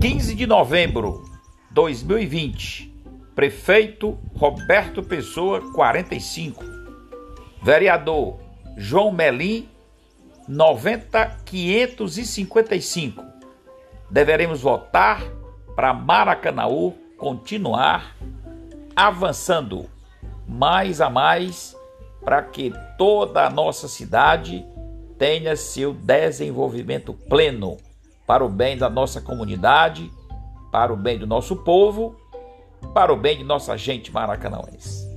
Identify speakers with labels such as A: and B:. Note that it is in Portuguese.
A: 15 de novembro 2020. Prefeito Roberto Pessoa, 45. Vereador João Melim, 90555. Deveremos votar para Maracanaú continuar avançando mais a mais para que toda a nossa cidade tenha seu desenvolvimento pleno para o bem da nossa comunidade, para o bem do nosso povo, para o bem de nossa gente maracanãense.